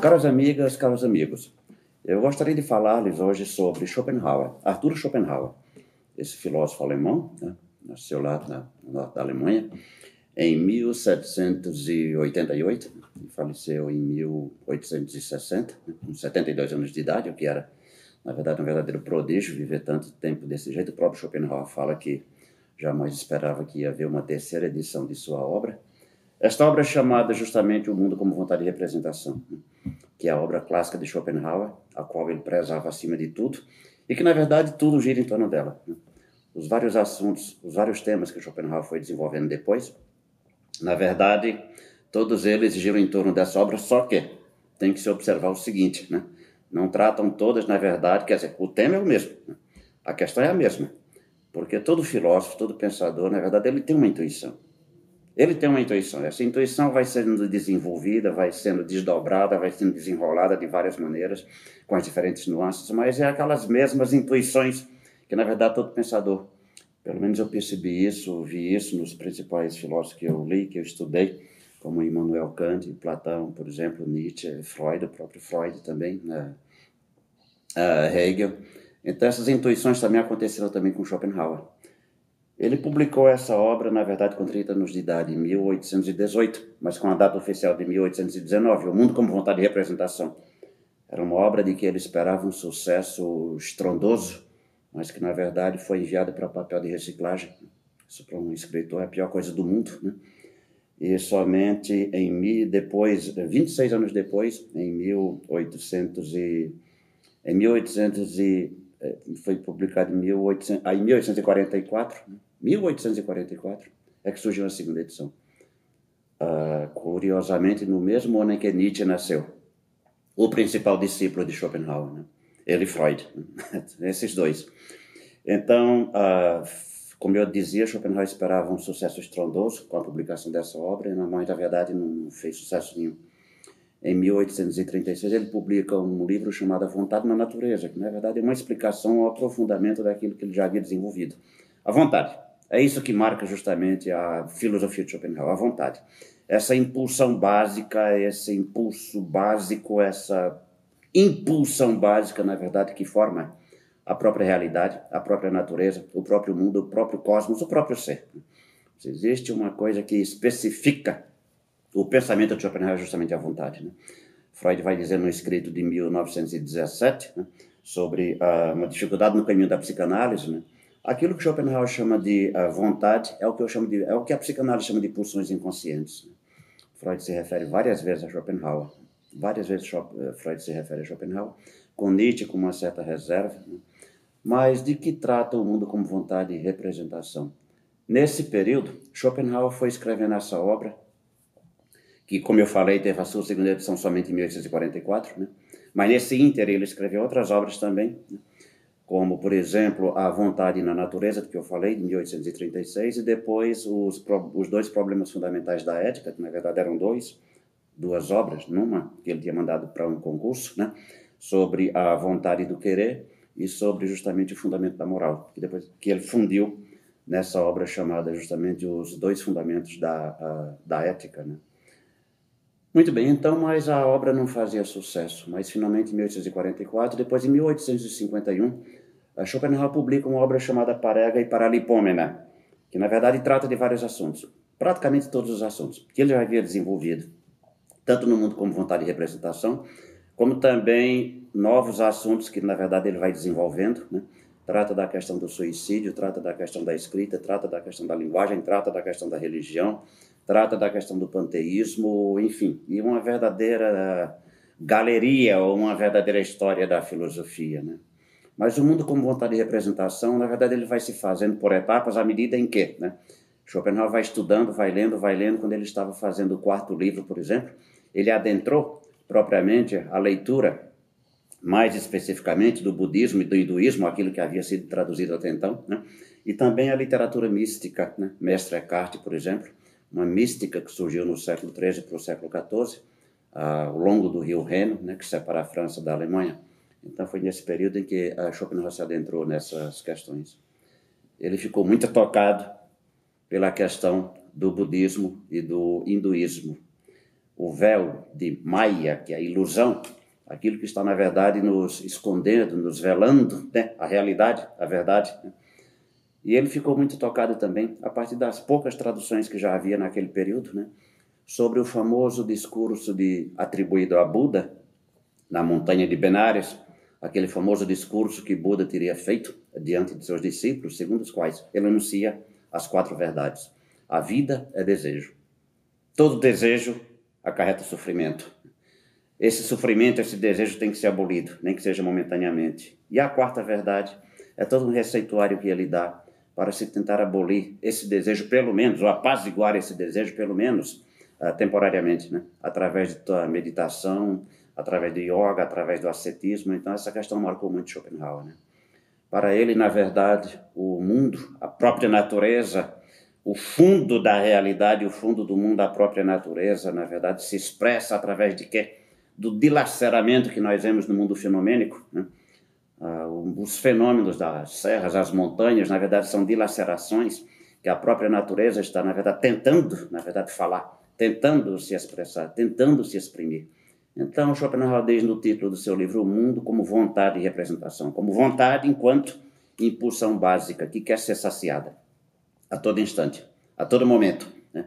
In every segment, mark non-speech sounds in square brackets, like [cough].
Caras amigas, caros amigos, eu gostaria de falar-lhes hoje sobre Schopenhauer, Arthur Schopenhauer, esse filósofo alemão, né? nasceu lá na, da Alemanha, em 1788 e faleceu em 1860, né? com 72 anos de idade, o que era, na verdade, um verdadeiro prodígio viver tanto tempo desse jeito. O próprio Schopenhauer fala que jamais esperava que ia haver uma terceira edição de sua obra. Esta obra é chamada justamente O Mundo como Vontade de Representação, que é a obra clássica de Schopenhauer, a qual ele prezava acima de tudo, e que, na verdade, tudo gira em torno dela. Os vários assuntos, os vários temas que Schopenhauer foi desenvolvendo depois, na verdade, todos eles giram em torno dessa obra, só que tem que se observar o seguinte, né? Não tratam todas, na verdade, quer dizer, o tema é o mesmo, né? a questão é a mesma, porque todo filósofo, todo pensador, na verdade, ele tem uma intuição. Ele tem uma intuição. Essa intuição vai sendo desenvolvida, vai sendo desdobrada, vai sendo desenrolada de várias maneiras, com as diferentes nuances, mas é aquelas mesmas intuições que, na verdade, todo pensador, pelo menos eu percebi isso, vi isso nos principais filósofos que eu li, que eu estudei, como Immanuel Kant, Platão, por exemplo, Nietzsche, Freud, o próprio Freud também, né? uh, Hegel. Então, essas intuições também aconteceram também com Schopenhauer. Ele publicou essa obra, na verdade, com 30 anos de idade, em 1818, mas com a data oficial de 1819, O Mundo como Vontade de Representação. Era uma obra de que ele esperava um sucesso estrondoso, mas que, na verdade, foi enviada para papel de reciclagem. Isso para um escritor é a pior coisa do mundo, né? E somente em depois, 26 anos depois, em 1800 e, em 1800 e, eh, foi publicado em, 1800, ah, em 1844, né? 1844 é que surgiu a segunda edição. Uh, curiosamente, no mesmo ano em que Nietzsche nasceu, o principal discípulo de Schopenhauer, né? ele e Freud, né? [laughs] esses dois. Então, uh, como eu dizia, Schopenhauer esperava um sucesso estrondoso com a publicação dessa obra, mas na verdade não fez sucesso nenhum. Em 1836 ele publica um livro chamado A Vontade na Natureza, que na verdade é uma explicação ao aprofundamento daquilo que ele já havia desenvolvido. A vontade. É isso que marca justamente a filosofia de Schopenhauer, a vontade. Essa impulsão básica, esse impulso básico, essa impulsão básica, na verdade, que forma a própria realidade, a própria natureza, o próprio mundo, o próprio cosmos, o próprio ser. Se existe uma coisa que especifica o pensamento de Schopenhauer, é justamente a vontade. Né? Freud vai dizer no escrito de 1917 né, sobre uh, uma dificuldade no caminho da psicanálise, né? Aquilo que Schopenhauer chama de uh, vontade é o que eu chamo de é o que a psicanálise chama de pulsões inconscientes. Freud se refere várias vezes a Schopenhauer, várias vezes eh, Freud se refere a Schopenhauer, com Nietzsche com uma certa reserva. Né? Mas de que trata o mundo como vontade e representação? Nesse período, Schopenhauer foi escrevendo essa obra, que, como eu falei, teve a sua segunda edição somente em 1844, né? mas nesse ínter ele escreveu outras obras também. Né? Como, por exemplo, A Vontade na Natureza, que eu falei, de 1836, e depois os, os dois problemas fundamentais da ética, que na verdade eram dois, duas obras, numa que ele tinha mandado para um concurso, né, sobre a vontade do querer e sobre justamente o fundamento da moral, que depois que ele fundiu nessa obra chamada justamente os dois fundamentos da, a, da ética, né. Muito bem, então, mas a obra não fazia sucesso. Mas finalmente, em 1844, depois em 1851, Schopenhauer publica uma obra chamada Parega e Paralipômena, que na verdade trata de vários assuntos, praticamente todos os assuntos, que ele já havia desenvolvido, tanto no mundo como vontade de representação, como também novos assuntos que na verdade ele vai desenvolvendo, né? trata da questão do suicídio, trata da questão da escrita, trata da questão da linguagem, trata da questão da religião, trata da questão do panteísmo, enfim, e uma verdadeira galeria ou uma verdadeira história da filosofia, né? Mas o mundo como vontade de representação, na verdade, ele vai se fazendo por etapas à medida em que, né? Schopenhauer vai estudando, vai lendo, vai lendo. Quando ele estava fazendo o quarto livro, por exemplo, ele adentrou propriamente a leitura, mais especificamente do budismo e do hinduísmo, aquilo que havia sido traduzido até então, né? e também a literatura mística, né? Mestre Eckhart, por exemplo, uma mística que surgiu no século XIII para o século XIV, ao longo do rio Reno, né? que separa a França da Alemanha. Então foi nesse período em que Schopenhauer se adentrou nessas questões. Ele ficou muito tocado pela questão do budismo e do hinduísmo. o véu de Maia, que é a ilusão, aquilo que está, na verdade, nos escondendo, nos velando né? a realidade, a verdade. Né? E ele ficou muito tocado também, a partir das poucas traduções que já havia naquele período, né? sobre o famoso discurso de, atribuído a Buda, na montanha de Benares, aquele famoso discurso que Buda teria feito diante de seus discípulos, segundo os quais ele anuncia as quatro verdades. A vida é desejo. Todo desejo acarreta sofrimento. Esse sofrimento, esse desejo tem que ser abolido, nem que seja momentaneamente. E a quarta verdade é todo um receituário que ele dá para se tentar abolir esse desejo, pelo menos, ou apaziguar esse desejo, pelo menos, uh, temporariamente, né? através da meditação, através do yoga, através do ascetismo. Então, essa questão marcou muito Schopenhauer. Né? Para ele, na verdade, o mundo, a própria natureza, o fundo da realidade, o fundo do mundo, a própria natureza, na verdade, se expressa através de quê? Do dilaceramento que nós vemos no mundo fenomênico. Né? Uh, os fenômenos das serras, as montanhas, na verdade, são dilacerações que a própria natureza está, na verdade, tentando, na verdade, falar, tentando se expressar, tentando se exprimir. Então, Schopenhauer diz no título do seu livro O Mundo como vontade e representação, como vontade enquanto impulsão básica que quer ser saciada a todo instante, a todo momento, né?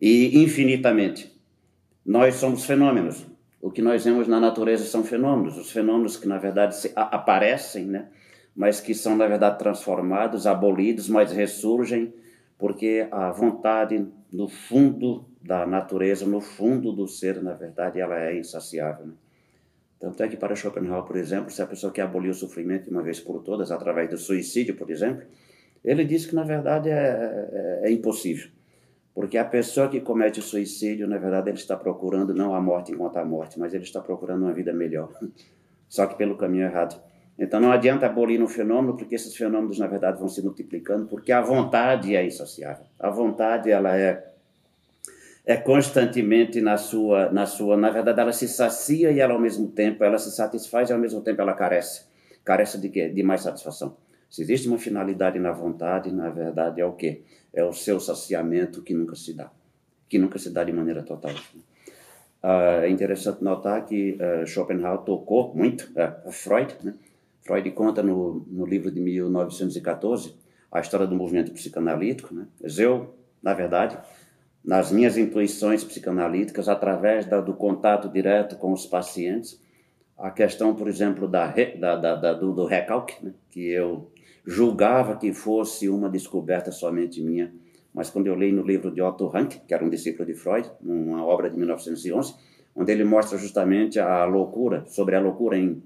e infinitamente. Nós somos fenômenos. O que nós vemos na natureza são fenômenos, os fenômenos que na verdade aparecem, né? mas que são na verdade transformados, abolidos, mas ressurgem porque a vontade no fundo da natureza, no fundo do ser, na verdade, ela é insaciável. Né? Tanto é que para Schopenhauer, por exemplo, se a pessoa quer abolir o sofrimento de uma vez por todas, através do suicídio, por exemplo, ele diz que, na verdade, é, é, é impossível. Porque a pessoa que comete o suicídio, na verdade, ele está procurando não a morte enquanto a morte, mas ele está procurando uma vida melhor. [laughs] Só que pelo caminho errado. Então não adianta abolir um fenômeno, porque esses fenômenos, na verdade, vão se multiplicando, porque a vontade é insaciável. A vontade, ela é é constantemente na sua, na sua, na verdade, ela se sacia e ela ao mesmo tempo, ela se satisfaz e ao mesmo tempo ela carece. Carece de quê? De mais satisfação. Se existe uma finalidade na vontade, na verdade é o quê? É o seu saciamento que nunca se dá, que nunca se dá de maneira total. Uh, é interessante notar que uh, Schopenhauer tocou muito uh, Freud, né? Freud conta no, no livro de 1914 a história do movimento psicanalítico. Né? Eu, na verdade, nas minhas intuições psicanalíticas, através da, do contato direto com os pacientes, a questão, por exemplo, da, da, da do, do, recalque, né? que eu julgava que fosse uma descoberta somente minha, mas quando eu li no livro de Otto Rank, que era um discípulo de Freud, uma obra de 1911, onde ele mostra justamente a loucura, sobre a loucura em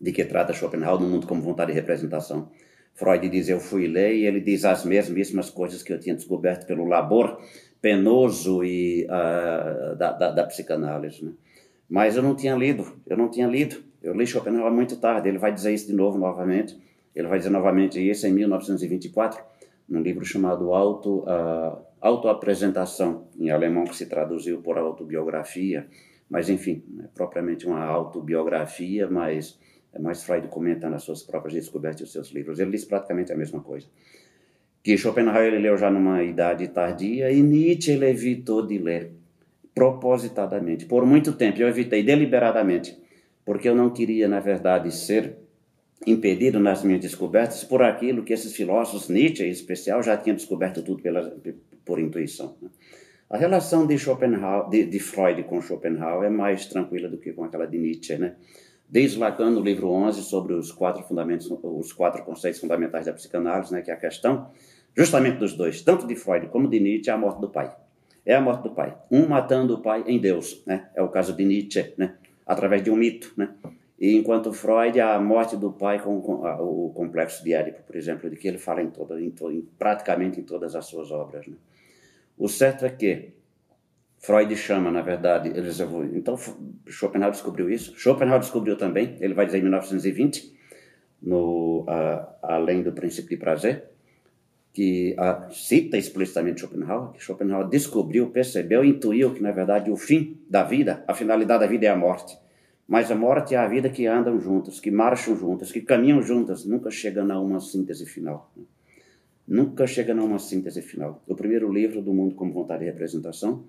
de que trata Schopenhauer no mundo como vontade e representação. Freud diz, eu fui ler, e ele diz as mesmas coisas que eu tinha descoberto pelo labor penoso e uh, da, da, da, psicanálise. Né? Mas eu não tinha lido, eu não tinha lido. Eu li Schopenhauer muito tarde, ele vai dizer isso de novo, novamente. Ele vai dizer novamente isso em 1924, num livro chamado Auto, uh, Autoapresentação, em alemão que se traduziu por autobiografia, mas enfim, é propriamente uma autobiografia, mas é mais Freud comentando as suas próprias descobertas e os seus livros. Ele diz praticamente a mesma coisa. Que Schopenhauer ele leu já numa idade tardia e Nietzsche ele evitou de ler propositadamente. Por muito tempo eu evitei deliberadamente, porque eu não queria, na verdade, ser impedido nas minhas descobertas por aquilo que esses filósofos, Nietzsche em especial, já tinham descoberto tudo pela, por intuição. Né? A relação de, Schopenhauer, de, de Freud com Schopenhauer é mais tranquila do que com aquela de Nietzsche, né? Desde Lacan, no livro 11, sobre os quatro fundamentos, os quatro conceitos fundamentais da psicanálise, né, que é a questão justamente dos dois, tanto de Freud como de Nietzsche, é a morte do pai. É a morte do pai. Um matando o pai em Deus, né? É o caso de Nietzsche, né? Através de um mito, né? E enquanto Freud, a morte do pai com, com a, o complexo de Édipo, por exemplo, de que ele fala em, toda, em, em praticamente em todas as suas obras. Né? O certo é que Freud chama, na verdade, eles então Schopenhauer descobriu isso. Schopenhauer descobriu também, ele vai dizer em 1920, no uh, Além do Princípio de Prazer, que uh, cita explicitamente Schopenhauer, que Schopenhauer descobriu, percebeu, intuiu que, na verdade, o fim da vida, a finalidade da vida é a morte. Mas a morte é a vida que andam juntas, que marcham juntas, que caminham juntas, nunca chegando a uma síntese final. Nunca chegando a uma síntese final. O primeiro livro do Mundo como Vontade e Representação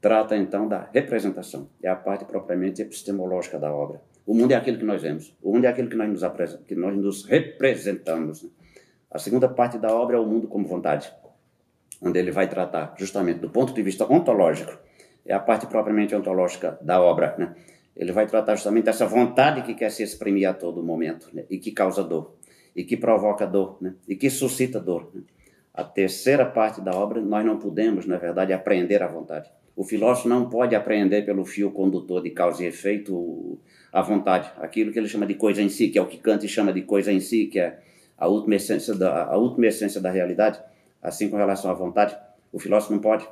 trata então da representação, é a parte propriamente epistemológica da obra. O mundo é aquilo que nós vemos, o mundo é aquilo que nós nos, que nós nos representamos. A segunda parte da obra é o mundo como vontade, onde ele vai tratar justamente do ponto de vista ontológico, é a parte propriamente ontológica da obra. Né? Ele vai tratar justamente dessa vontade que quer se exprimir a todo momento né? e que causa dor, e que provoca dor, né? e que suscita dor. Né? A terceira parte da obra, nós não podemos, na verdade, aprender a vontade. O filósofo não pode aprender pelo fio condutor de causa e efeito a vontade, aquilo que ele chama de coisa em si, que é o que Kant chama de coisa em si, que é a última essência da, a última essência da realidade, assim com relação à vontade, o filósofo não pode.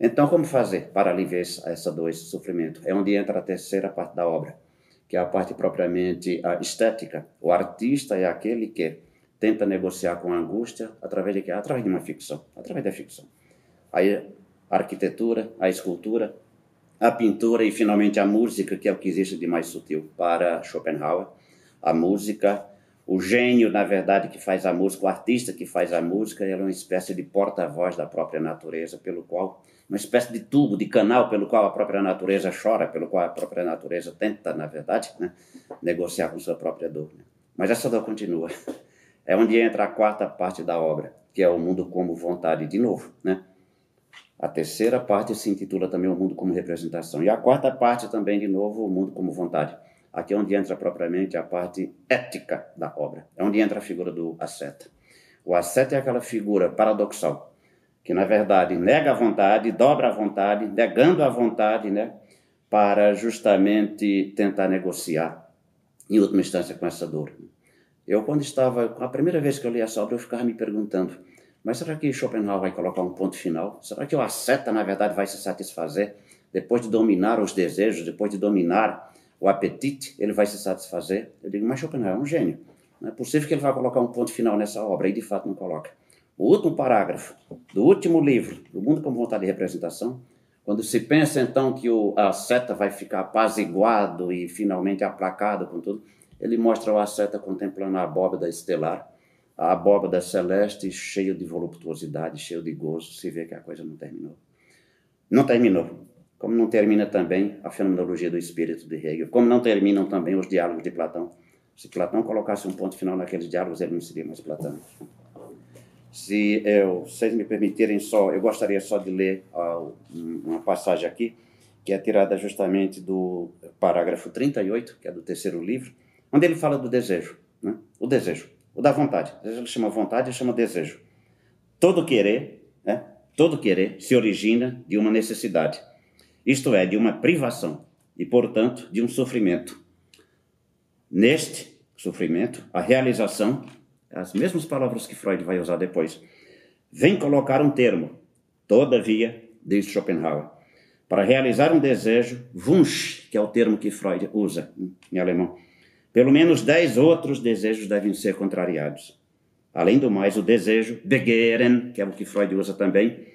Então, como fazer para aliviar essa dor, esse sofrimento? É onde entra a terceira parte da obra, que é a parte propriamente a estética. O artista é aquele que tenta negociar com a angústia através de quê? Através de uma ficção, através da ficção. Aí a arquitetura, a escultura, a pintura e finalmente a música, que é o que existe de mais sutil para Schopenhauer. A música, o gênio, na verdade, que faz a música, o artista que faz a música, ele é uma espécie de porta-voz da própria natureza, pelo qual, uma espécie de tubo, de canal pelo qual a própria natureza chora, pelo qual a própria natureza tenta, na verdade, né, negociar com sua própria dor. Né? Mas essa dor continua. É onde entra a quarta parte da obra, que é o mundo como vontade de novo, né? A terceira parte se intitula também O Mundo como Representação. E a quarta parte também, de novo, O Mundo como Vontade. Aqui é onde entra propriamente a parte ética da obra. É onde entra a figura do asceta. O asceta é aquela figura paradoxal, que na verdade nega a vontade, dobra a vontade, negando a vontade, né? Para justamente tentar negociar, em última instância, com essa dor. Eu, quando estava, a primeira vez que eu li essa obra, eu ficava me perguntando mas será que Schopenhauer vai colocar um ponto final? Será que o asceta, na verdade, vai se satisfazer? Depois de dominar os desejos, depois de dominar o apetite, ele vai se satisfazer? Eu digo, mas Schopenhauer é um gênio. Não é possível que ele vá colocar um ponto final nessa obra, e de fato não coloca. O último parágrafo do último livro, do Mundo com Vontade de Representação, quando se pensa então que o asceta vai ficar apaziguado e finalmente aplacado com tudo, ele mostra o asceta contemplando a abóbada estelar, a abóbada celeste cheia de voluptuosidade, cheia de gozo, se vê que a coisa não terminou. Não terminou. Como não termina também a fenomenologia do espírito de Hegel, como não terminam também os diálogos de Platão. Se Platão colocasse um ponto final naqueles diálogos, ele não seria mais Platão. Se eu, vocês me permitirem só, eu gostaria só de ler uh, uma passagem aqui, que é tirada justamente do parágrafo 38, que é do terceiro livro, onde ele fala do desejo. Né? O desejo. O da vontade. Ele chama vontade, ele chama desejo. Todo querer, né? todo querer se origina de uma necessidade. Isto é, de uma privação e, portanto, de um sofrimento. Neste sofrimento, a realização, as mesmas palavras que Freud vai usar depois, vem colocar um termo. Todavia, diz Schopenhauer, para realizar um desejo, Wunsch, que é o termo que Freud usa em alemão, pelo menos dez outros desejos devem ser contrariados. Além do mais, o desejo, Begehren, que é o que Freud usa também,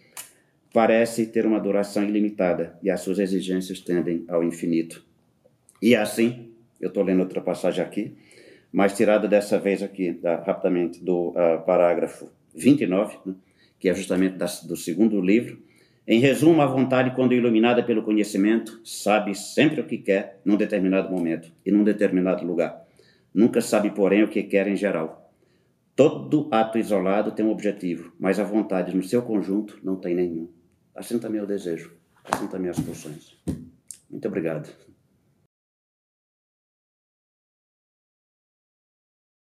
parece ter uma duração ilimitada e as suas exigências tendem ao infinito. E assim, eu estou lendo outra passagem aqui, mas tirada dessa vez aqui, da, rapidamente, do uh, parágrafo 29, né, que é justamente do segundo livro, em resumo, a vontade, quando iluminada pelo conhecimento, sabe sempre o que quer num determinado momento e num determinado lugar. Nunca sabe, porém, o que quer em geral. Todo ato isolado tem um objetivo, mas a vontade, no seu conjunto, não tem nenhum. Assim também o desejo, assim também as pulsões. Muito obrigado.